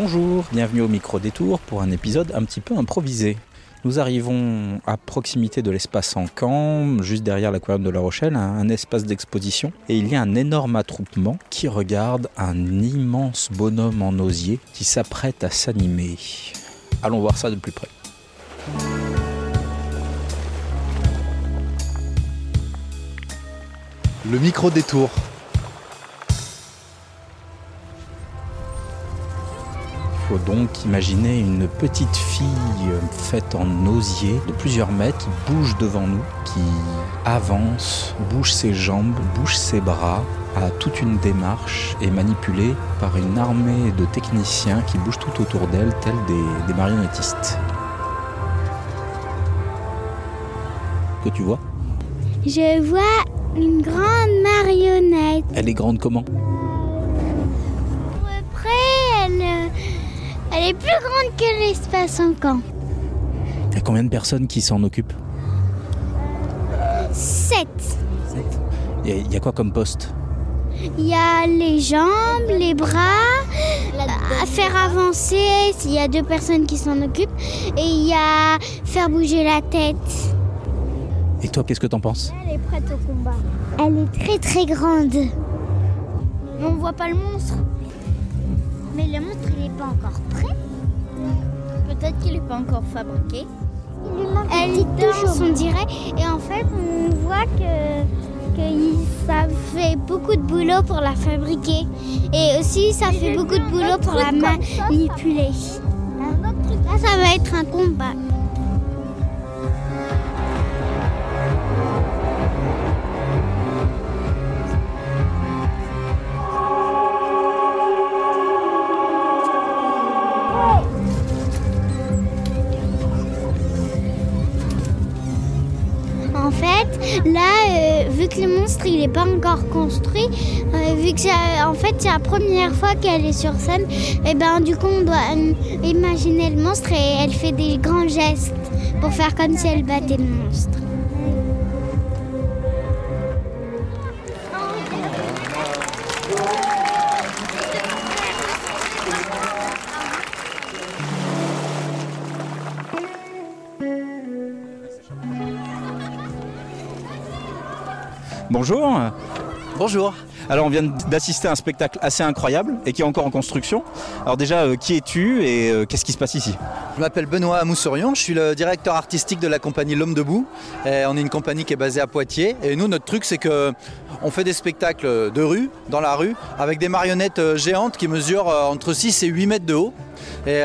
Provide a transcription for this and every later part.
Bonjour, bienvenue au micro détour pour un épisode un petit peu improvisé. Nous arrivons à proximité de l'espace en camp, juste derrière l'aquarium de La Rochelle, un espace d'exposition. Et il y a un énorme attroupement qui regarde un immense bonhomme en osier qui s'apprête à s'animer. Allons voir ça de plus près. Le micro détour. Faut donc imaginer une petite fille faite en osier de plusieurs mètres qui bouge devant nous, qui avance, bouge ses jambes, bouge ses bras, a toute une démarche et manipulée par une armée de techniciens qui bougent tout autour d'elle, tels des, des marionnettistes. Que tu vois? Je vois une grande marionnette. Elle est grande comment À peu près, elle, euh, elle est plus grande que l'espace en camp. Il y a combien de personnes qui s'en occupent 7. Il y a- il y a quoi comme poste Il y a les jambes, les bras, à faire avancer s'il y a deux personnes qui s'en occupent. Et il y a faire bouger la tête. Et toi, qu'est-ce que t'en penses Elle est prête au combat. Elle est très très grande. Mais on voit pas le monstre. Mais le monstre, il est pas encore prêt. Peut-être qu'il est pas encore fabriqué. Elle danse, on dirait. Et en fait, on voit que, que il- ça fait beaucoup de boulot pour la fabriquer. Et aussi, ça fait beaucoup de boulot pour la manipuler. Là, ça va être un combat. Vu que le monstre il n'est pas encore construit, euh, vu que c'est- en fait la première fois qu'elle est sur scène, et ben du coup on doit euh, imaginer le monstre et elle fait des grands gestes pour faire comme si elle battait le monstre. Bonjour Bonjour. Alors on vient d'assister à un spectacle assez incroyable et qui est encore en construction. Alors déjà, euh, qui es-tu et euh, qu'est-ce qui se passe ici? Je m'appelle Benoît Moussorion, je suis le directeur artistique de la compagnie L'Homme Debout. On est une compagnie qui est basée à Poitiers. Et nous, notre truc, c'est que on fait des spectacles de rue, dans la rue, avec des marionnettes euh, géantes qui mesurent entre 6 et 8 mètres de haut. Et,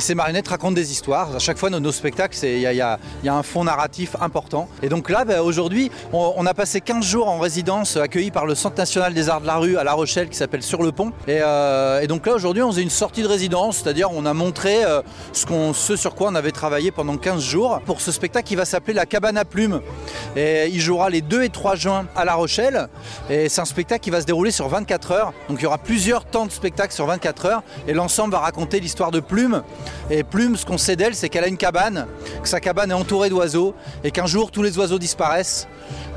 ces marionnettes racontent des histoires. À chaque fois, nos spectacles, il y a un fond narratif important. Et donc là, ben, aujourd'hui, on, on a passé 15 jours en résidence accueillis par le Centre national des arts de la rue à La Rochelle qui s'appelle Sur le Pont. Et, euh, donc là, aujourd'hui, on faisait une sortie de résidence, c'est-à-dire on a montré euh, ce, ce sur quoi on avait travaillé pendant 15 jours pour ce spectacle qui va s'appeler La Cabane à Plumes. Et il jouera les 2 et 3 juin à La Rochelle. Et c'est un spectacle qui va se dérouler sur 24 heures. Donc il y aura plusieurs temps de spectacle sur 24 heures. Et l'ensemble va raconter l'histoire de Plume. Et Plume, ce qu'on sait d'elle, c'est qu'elle a une cabane, que sa cabane est entourée d'oiseaux. Et qu'un jour, tous les oiseaux disparaissent.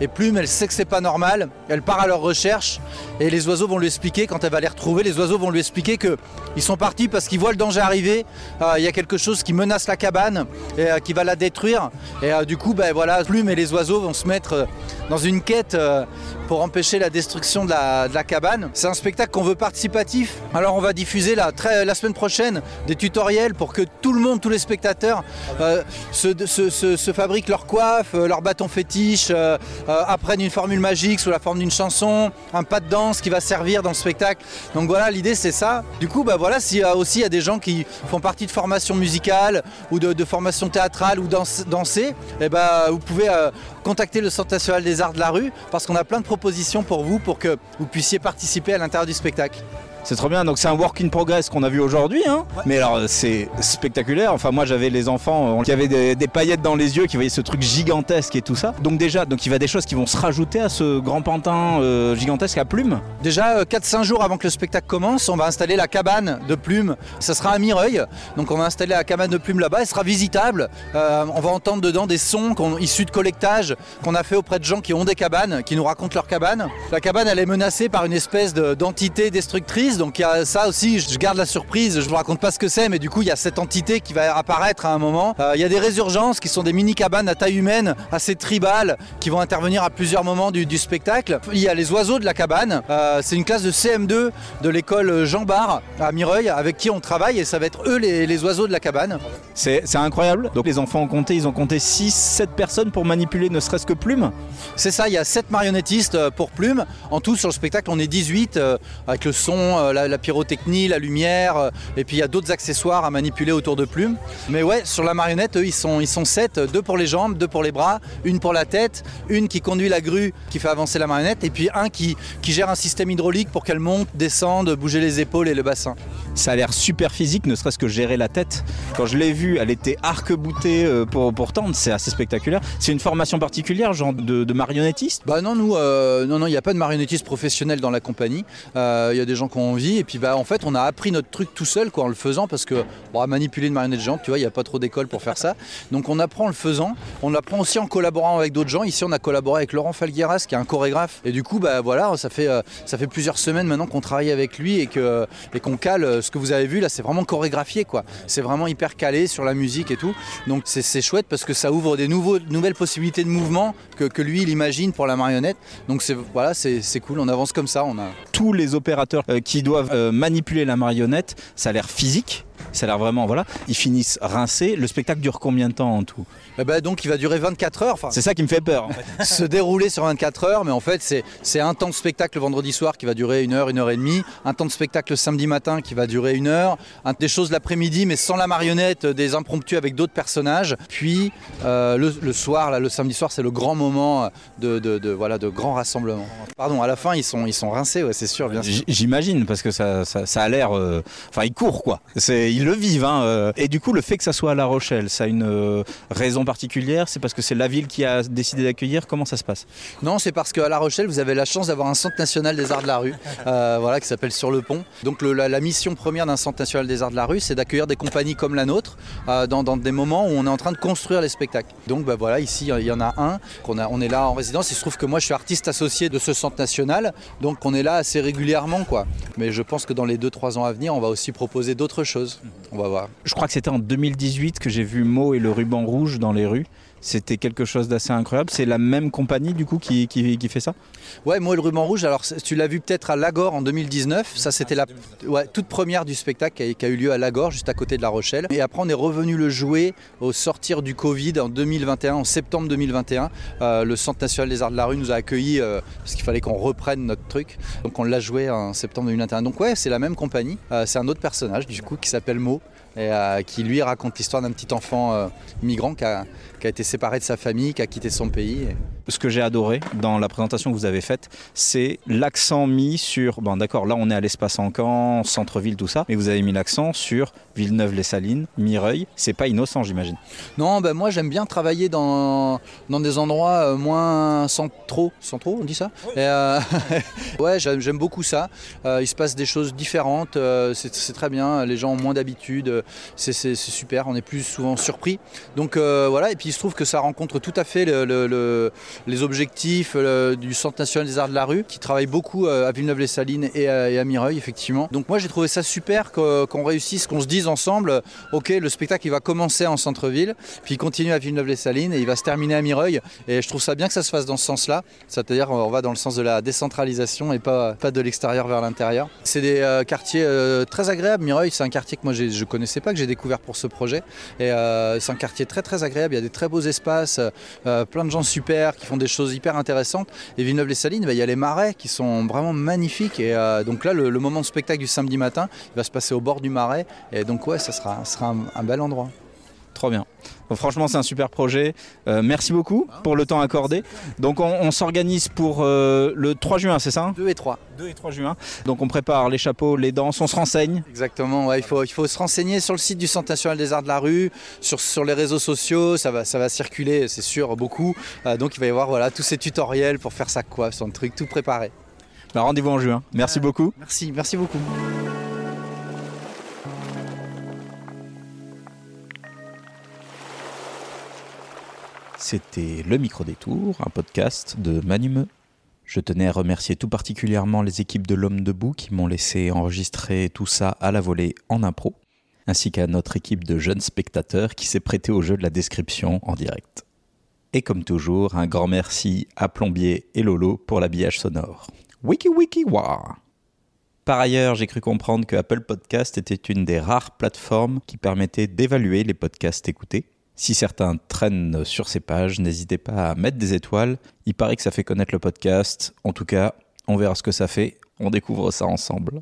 Et Plume, elle sait que c'est pas normal. Elle part à leur recherche. Et les oiseaux vont lui expliquer, quand elle va les retrouver, les oiseaux vont lui expliquer qu'ils sont partis parce qu'ils voient le danger arriver. Euh, Il y a quelque chose qui menace la cabane et euh, qui va la détruire. Et euh, du coup, ben, voilà, Plume et les oiseaux vont se mettre dans une quête euh, pour empêcher la destruction de la, cabane. C'est un spectacle qu'on veut participatif. Alors on va diffuser la, semaine prochaine des tutoriels pour que tout le monde, tous les spectateurs euh, se, fabriquent leur coiffe, euh, leur bâton fétiche, apprennent une formule magique sous la forme d'une chanson, un pas de danse qui va servir dans le spectacle. Donc voilà, l'idée c'est ça. Du coup, bah voilà, s'il y a aussi il y a des gens qui font partie de formation musicale ou de, de formation théâtrale ou danse- danser, eh ben, vous pouvez contacter le Centre national des arts de la rue parce qu'on a plein de propositions pour vous pour que vous puissiez participer à l'intérieur du spectacle. C'est trop bien, donc c'est un work in progress qu'on a vu aujourd'hui, hein mais alors c'est spectaculaire, enfin moi j'avais les enfants euh, qui avaient des, des paillettes dans les yeux, qui voyaient ce truc gigantesque et tout ça, donc déjà, donc il va des choses qui vont se rajouter à ce grand pantin euh, gigantesque à plumes. Déjà, 4-5 jours avant que le spectacle commence, on va installer la cabane de plumes. Ça sera à Mireuil. Donc on va installer la cabane de plumes là-bas. Elle sera visitable. Euh, on va entendre dedans des sons issus de collectage qu'on a fait auprès de gens qui ont des cabanes, qui nous racontent leur cabane. La cabane, elle est menacée par une espèce de- d'entité destructrice surprise. Donc il y a ça aussi, je garde la surprise, je vous raconte pas ce que c'est, mais du coup il y a cette entité qui va apparaître à un moment. Euh, il y a des résurgences qui sont des mini cabanes à taille humaine, assez tribales, qui vont intervenir à plusieurs moments du, spectacle. Il y a les oiseaux de la cabane. Euh, c'est une classe de CM2 de l'école Jean Bar à Mireuil avec qui on travaille et ça va être eux les, oiseaux de la cabane. C'est incroyable. Donc les enfants ont compté, ils ont compté 6, 7 personnes pour manipuler ne serait-ce que Plume. C'est ça, il y a 7 marionnettistes euh, pour Plume. En tout sur le spectacle on est 18 avec le son, la, la pyrotechnie, la lumière et puis il y a d'autres accessoires à manipuler autour de Plume. Mais ouais, sur la marionnette, eux, ils sont, ils sont sept, deux pour les jambes, deux pour les bras, une pour la tête, une qui conduit la grue qui fait avancer la marionnette, et puis un qui, qui gère un système hydraulique pour qu'elle monte, descende, bouger les épaules et le bassin. Ça a l'air super physique, ne serait-ce que gérer la tête. Quand je l'ai vue, elle était arc-boutée euh, pour, tendre, c'est assez spectaculaire. C'est une formation particulière, genre de, marionnettiste? Bah non, nous, euh, non, non, il n'y a pas de marionnettiste professionnel dans la compagnie. Euh, il y a des gens qui ont envie, et puis bah en fait, on a appris notre truc tout seul quoi, en le faisant, parce que bon, à manipuler une marionnette géante, tu vois, il n'y a pas trop d'école pour faire ça. Donc on apprend en le faisant, on apprend aussi en collaborant avec d'autres gens. Ici, on a collaboré avec Laurent Falgueras, qui est un chorégraphe. Et du coup, bah voilà, ça fait, ça fait plusieurs semaines maintenant qu'on travaille avec lui et qu'on et qu'on cale ce que vous avez vu là, c'est vraiment chorégraphié quoi. C'est vraiment hyper calé sur la musique et tout. Donc c'est chouette parce que ça ouvre des nouvelles possibilités de mouvement que, lui il imagine pour la marionnette. Donc voilà, c'est cool. On avance comme ça. On a tous les opérateurs euh, qui doivent euh, manipuler la marionnette. Ça a l'air physique. Ça a l'air vraiment, voilà. Ils finissent rincés. Le spectacle dure combien de temps en tout? Eh ben, Donc il va durer 24 heures. c'est ça qui me fait peur. se dérouler sur 24 heures, mais en fait c'est un temps de spectacle le vendredi soir qui va durer une heure, une heure et demie. Un temps de spectacle le samedi matin qui va durer une heure. des choses l'après-midi, mais sans la marionnette, des impromptus avec d'autres personnages. Puis euh, le, soir, là, le samedi soir, c'est le grand moment de, de, voilà, de grand rassemblement. Pardon, à la fin ils sont, ils sont rincés, ouais, c'est sûr, bien sûr. J'imagine, parce que ça, ça, a l'air. Euh, enfin, ils courent quoi. C'est ils le vivent. Hein, euh. Et du coup, le fait que ça soit à La Rochelle, ça a une euh, raison particulière C'est parce que c'est la ville qui a décidé d'accueillir Comment ça se passe? Non, c'est parce qu'à La Rochelle, vous avez la chance d'avoir un centre national des arts de la rue, euh, voilà, qui s'appelle Sur le Pont. Donc la, mission première d'un centre national des arts de la rue, c'est d'accueillir des compagnies comme la nôtre dans, des moments où on est en train de construire les spectacles. Donc bah, voilà, ici, il y en a un. on est là en résidence. Il se trouve que moi, je suis artiste associé de ce centre national. Donc on est là assez régulièrement. quoi. Mais je pense que dans les 2-3 ans à venir, on va aussi proposer d'autres choses. Je crois que c'était en 2018 que j'ai vu Mo et le ruban rouge dans les rues. C'était quelque chose d'assez incroyable. C'est la même compagnie du coup qui, fait ça? Ouais, moi le ruban rouge, alors tu l'as vu peut-être à Lagor en 2019. Ça c'était la toute première du spectacle qui a, eu lieu à Lagor, juste à côté de La Rochelle. Et après on est revenu le jouer au sortir du Covid en 2021, en septembre 2021. Euh, le Centre national des arts de la rue nous a accueillis euh, parce qu'il fallait qu'on reprenne notre truc. Donc on l'a joué en septembre 2021. Donc ouais, c'est la même compagnie. Euh, c'est un autre personnage du coup qui s'appelle Mo et qui lui raconte l'histoire d'un petit enfant migrant qui a, qui a été séparé de sa famille, qui a quitté son pays. Ce que j'ai adoré dans la présentation que vous avez faite, c'est l'accent mis sur, bon d'accord, là on est à l'espace Encan, centre-ville, tout ça, mais vous avez mis l'accent sur Villeneuve-les-Salines, Mireuil. C'est pas innocent, j'imagine. Non, ben moi j'aime bien travailler dans, dans des endroits euh, moins centraux, centraux, on dit ça euh, Ouais, j'aime beaucoup ça. Euh, il se passe des choses différentes, c'est très bien. Les gens ont moins d'habitude, c'est super. On est plus souvent surpris. Donc voilà, et puis il se trouve que ça rencontre tout à fait les objectifs du Centre national des arts de la rue, qui travaille beaucoup euh, à Villeneuve-les-Salines et, à Mireuil, effectivement. Donc moi j'ai trouvé ça super qu'on réussisse, qu'on se dise ensemble, ok, le spectacle il va commencer en centre-ville, puis il continue à Villeneuve-les-Salines et il va se terminer à Mireuil. Et je trouve ça bien que ça se fasse dans ce sens-là, c'est-à-dire on va dans le sens de la décentralisation et pas, pas de l'extérieur vers l'intérieur. C'est des euh, quartiers euh, très agréables. Mireuil, c'est un quartier que moi je ne connaissais pas, que j'ai découvert pour ce projet. Et c'est un quartier très très agréable. Il y a des très beaux espaces, euh, plein de gens super qui font des choses hyper intéressantes. Et Villeneuve-les-Salines, bah, il y a les marais qui sont vraiment magnifiques. Et euh, donc là, le, moment de spectacle du samedi matin, il va se passer au bord du marais. Et donc ouais, ça sera, sera un bel endroit. Trop bien franchement, c'est un super projet. Euh, merci beaucoup pour le temps accordé. Donc, on, s'organise pour euh, le 3 juin, c'est ça 2 et 3. 2 et 3 juin. Donc, on prépare les chapeaux, les danses, on se renseigne. Exactement, il, faut, il faut se renseigner sur le site du Centre national des arts de la rue, sur, sur les réseaux sociaux, ça va, ça va circuler, c'est sûr, beaucoup. Euh, donc, il va y avoir voilà, tous ces tutoriels pour faire ça, quoi, son truc tout préparé. Bah, Rendez-vous en juin. Merci beaucoup. Merci, merci beaucoup. C'était Le Micro Détour, un podcast de Manumeux. Je tenais à remercier tout particulièrement les équipes de l'Homme Debout qui m'ont laissé enregistrer tout ça à la volée en impro, ainsi qu'à notre équipe de jeunes spectateurs qui s'est prêtée au jeu de la description en direct. Et comme toujours, un grand merci à Plombier et Lolo pour l'habillage sonore. Wiki wiki wa Par ailleurs, j'ai cru comprendre que Apple Podcast était une des rares plateformes qui permettait d'évaluer les podcasts écoutés. Si certains traînent sur ces pages, n'hésitez pas à mettre des étoiles. Il paraît que ça fait connaître le podcast. En tout cas, on verra ce que ça fait. On découvre ça ensemble.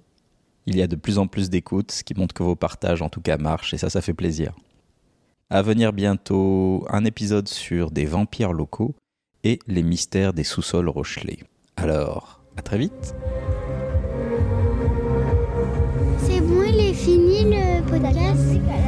Il y a de plus en plus d'écoutes, ce qui montre que vos partages en tout cas marchent et ça, ça fait plaisir. À venir bientôt un épisode sur des vampires locaux et les mystères des sous-sols rochelés. Alors, à très vite. C'est bon, il est fini le podcast?